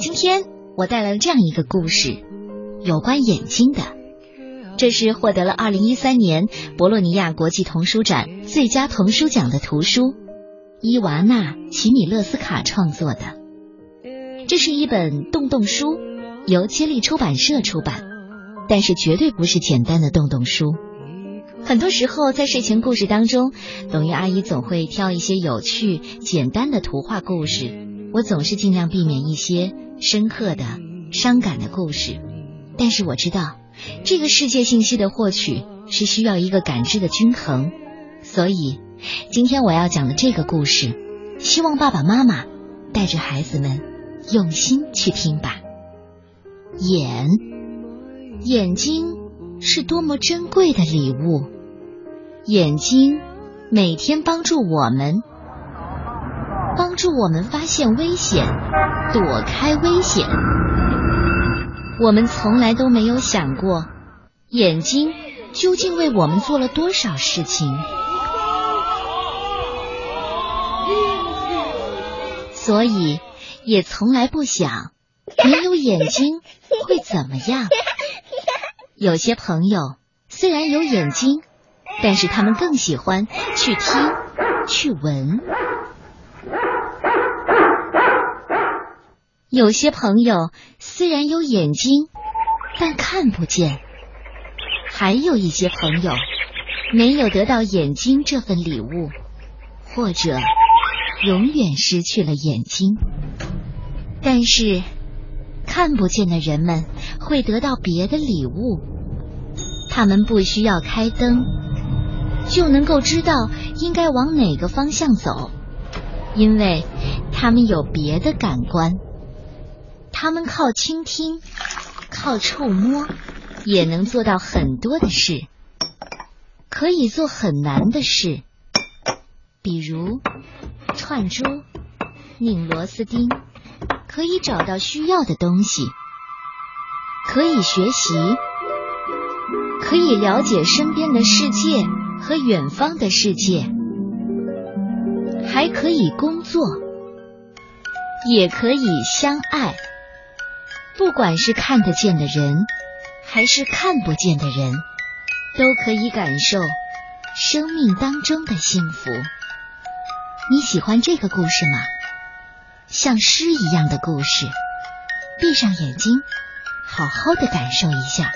今天我带来了这样一个故事，有关眼睛的。这是获得了二零一三年博洛尼亚国际童书展最佳童书奖的图书，伊娃娜·奇米勒斯卡创作的。这是一本洞洞书，由接力出版社出版，但是绝对不是简单的洞洞书。很多时候，在睡前故事当中，董玉阿姨总会挑一些有趣、简单的图画故事。我总是尽量避免一些深刻的、伤感的故事。但是我知道，这个世界信息的获取是需要一个感知的均衡。所以，今天我要讲的这个故事，希望爸爸妈妈带着孩子们用心去听吧。眼，眼睛。是多么珍贵的礼物！眼睛每天帮助我们，帮助我们发现危险，躲开危险。我们从来都没有想过，眼睛究竟为我们做了多少事情，所以也从来不想没有眼睛会怎么样。有些朋友虽然有眼睛，但是他们更喜欢去听、去闻。有些朋友虽然有眼睛，但看不见。还有一些朋友没有得到眼睛这份礼物，或者永远失去了眼睛。但是。看不见的人们会得到别的礼物，他们不需要开灯，就能够知道应该往哪个方向走，因为他们有别的感官。他们靠倾听、靠触摸，也能做到很多的事，可以做很难的事，比如串珠、拧螺丝钉。可以找到需要的东西，可以学习，可以了解身边的世界和远方的世界，还可以工作，也可以相爱。不管是看得见的人，还是看不见的人，都可以感受生命当中的幸福。你喜欢这个故事吗？像诗一样的故事，闭上眼睛，好好的感受一下。